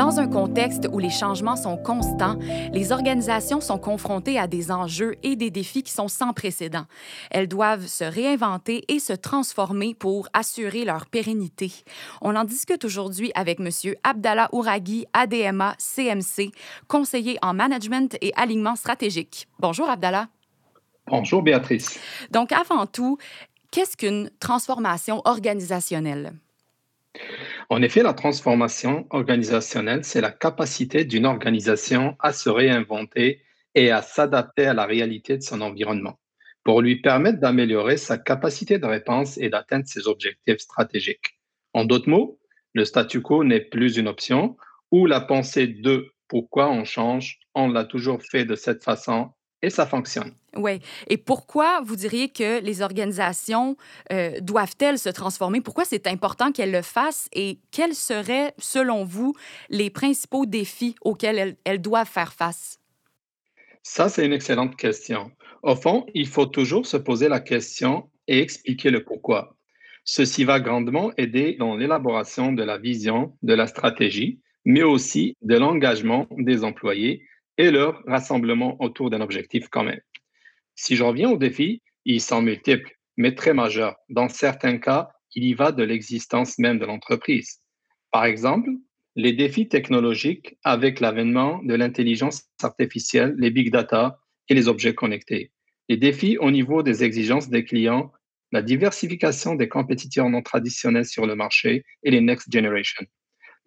Dans un contexte où les changements sont constants, les organisations sont confrontées à des enjeux et des défis qui sont sans précédent. Elles doivent se réinventer et se transformer pour assurer leur pérennité. On en discute aujourd'hui avec M. Abdallah Ouraghi, ADMA CMC, conseiller en management et alignement stratégique. Bonjour Abdallah. Bonjour Béatrice. Donc avant tout, qu'est-ce qu'une transformation organisationnelle? En effet, la transformation organisationnelle, c'est la capacité d'une organisation à se réinventer et à s'adapter à la réalité de son environnement pour lui permettre d'améliorer sa capacité de réponse et d'atteindre ses objectifs stratégiques. En d'autres mots, le statu quo n'est plus une option ou la pensée de pourquoi on change, on l'a toujours fait de cette façon et ça fonctionne. Oui. Et pourquoi vous diriez que les organisations euh, doivent-elles se transformer? Pourquoi c'est important qu'elles le fassent? Et quels seraient, selon vous, les principaux défis auxquels elles, elles doivent faire face? Ça, c'est une excellente question. Au fond, il faut toujours se poser la question et expliquer le pourquoi. Ceci va grandement aider dans l'élaboration de la vision, de la stratégie, mais aussi de l'engagement des employés et leur rassemblement autour d'un objectif commun. Si je reviens aux défis, ils sont multiples, mais très majeurs. Dans certains cas, il y va de l'existence même de l'entreprise. Par exemple, les défis technologiques avec l'avènement de l'intelligence artificielle, les big data et les objets connectés. Les défis au niveau des exigences des clients, la diversification des compétiteurs non traditionnels sur le marché et les next generation.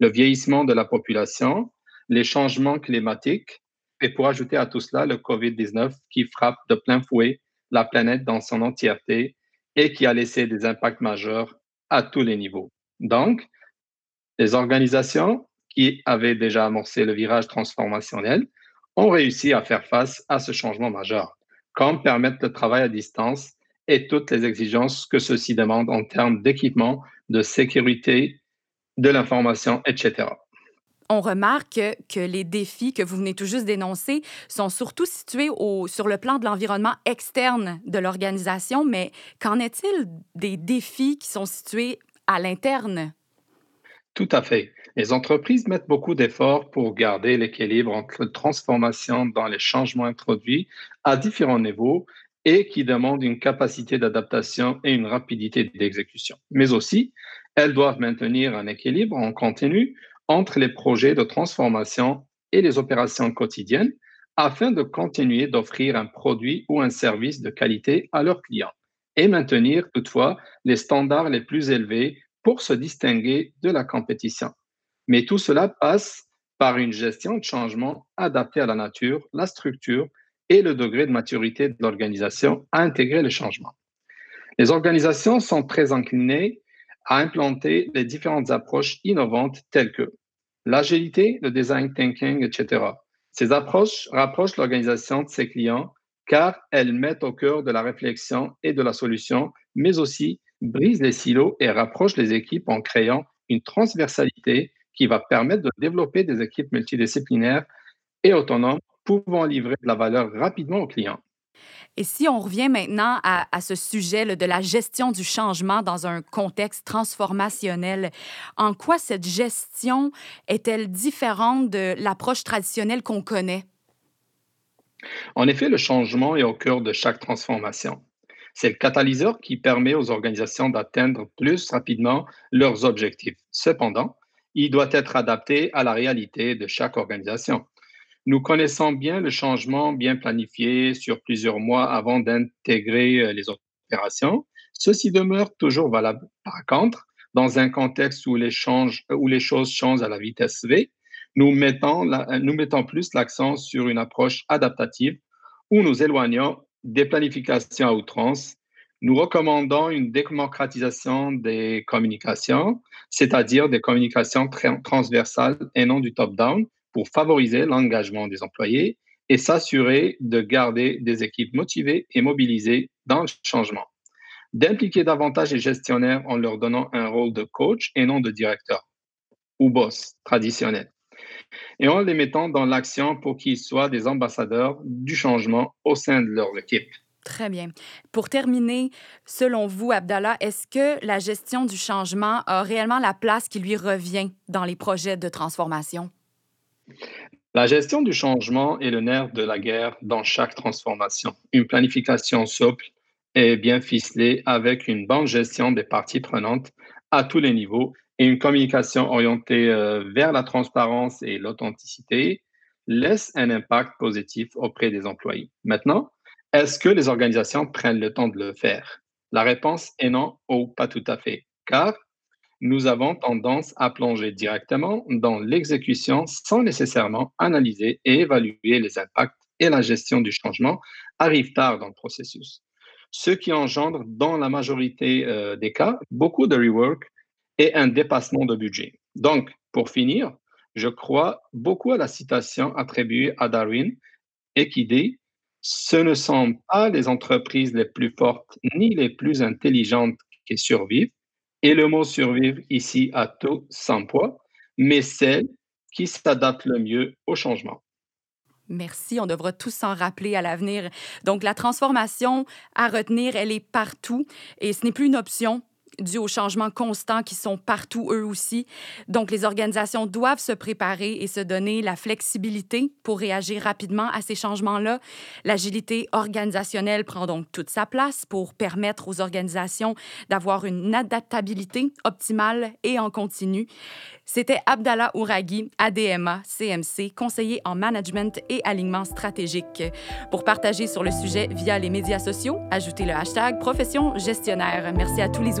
Le vieillissement de la population, les changements climatiques, et pour ajouter à tout cela le COVID-19 qui frappe de plein fouet la planète dans son entièreté et qui a laissé des impacts majeurs à tous les niveaux. Donc, les organisations qui avaient déjà amorcé le virage transformationnel ont réussi à faire face à ce changement majeur, comme permettre le travail à distance et toutes les exigences que ceci demande en termes d'équipement, de sécurité, de l'information, etc on remarque que, les défis que vous venez tout juste d'énoncer sont surtout situés sur le plan de l'environnement externe de l'organisation, mais qu'en est-il des défis qui sont situés à l'interne? Tout à fait. Les entreprises mettent beaucoup d'efforts pour garder l'équilibre entre transformation dans les changements introduits à différents niveaux et qui demandent une capacité d'adaptation et une rapidité d'exécution. Mais aussi, elles doivent maintenir un équilibre en continu entre les projets de transformation et les opérations quotidiennes afin de continuer d'offrir un produit ou un service de qualité à leurs clients et maintenir toutefois les standards les plus élevés pour se distinguer de la compétition. Mais tout cela passe par une gestion de changement adaptée à la nature, la structure et le degré de maturité de l'organisation à intégrer le changement. Les organisations sont très inclinées à implanter les différentes approches innovantes telles que l'agilité, le design thinking, etc. Ces approches rapprochent l'organisation de ses clients car elles mettent au cœur de la réflexion et de la solution, mais aussi brisent les silos et rapprochent les équipes en créant une transversalité qui va permettre de développer des équipes multidisciplinaires et autonomes pouvant livrer de la valeur rapidement aux clients. Et si on revient maintenant à, ce sujet de la gestion du changement dans un contexte transformationnel, en quoi cette gestion est-elle différente de l'approche traditionnelle qu'on connaît? En effet, le changement est au cœur de chaque transformation. C'est le catalyseur qui permet aux organisations d'atteindre plus rapidement leurs objectifs. Cependant, il doit être adapté à la réalité de chaque organisation. Nous connaissons bien le changement bien planifié sur plusieurs mois avant d'intégrer euh, les opérations. Ceci demeure toujours valable. Par contre, dans un contexte où les, les choses changent à la vitesse V, nous mettons, nous mettons plus l'accent sur une approche adaptative où nous éloignons des planifications à outrance. Nous recommandons une démocratisation des communications, c'est-à-dire des communications transversales et non du top-down, pour favoriser l'engagement des employés et s'assurer de garder des équipes motivées et mobilisées dans le changement. D'impliquer davantage les gestionnaires en leur donnant un rôle de coach et non de directeur ou boss traditionnel. et en les mettant dans l'action pour qu'ils soient des ambassadeurs du changement au sein de leur équipe. Très bien. Pour terminer, selon vous, Abdallah, est-ce que la gestion du changement a réellement la place qui lui revient dans les projets de transformation? La gestion du changement est le nerf de la guerre dans chaque transformation. Une planification souple et bien ficelée avec une bonne gestion des parties prenantes à tous les niveaux et une communication orientée euh, vers la transparence et l'authenticité laisse un impact positif auprès des employés. Maintenant, est-ce que les organisations prennent le temps de le faire? La réponse est non ou pas tout à fait, car nous avons tendance à plonger directement dans l'exécution sans nécessairement analyser et évaluer les impacts et la gestion du changement arrive tard dans le processus. Ce qui engendre dans la majorité euh, des cas beaucoup de rework et un dépassement de budget. Donc, pour finir, je crois beaucoup à la citation attribuée à Darwin et qui dit ce ne sont pas les entreprises les plus fortes ni les plus intelligentes qui survivent, et le mot survivre ici a tout sans poids, mais celles qui s'adaptent le mieux au changement. Merci, on devra tous s'en rappeler à l'avenir. Donc la transformation à retenir, elle est partout et ce n'est plus une option, dû aux changements constants qui sont partout eux aussi. Donc, les organisations doivent se préparer et se donner la flexibilité pour réagir rapidement à ces changements-là. L'agilité organisationnelle prend donc toute sa place pour permettre aux organisations d'avoir une adaptabilité optimale et en continu. C'était Abdallah Ouraghi, ADMA, CMC, conseiller en management et alignement stratégique. Pour partager sur le sujet via les médias sociaux, ajoutez le hashtag profession gestionnaire. Merci à tous les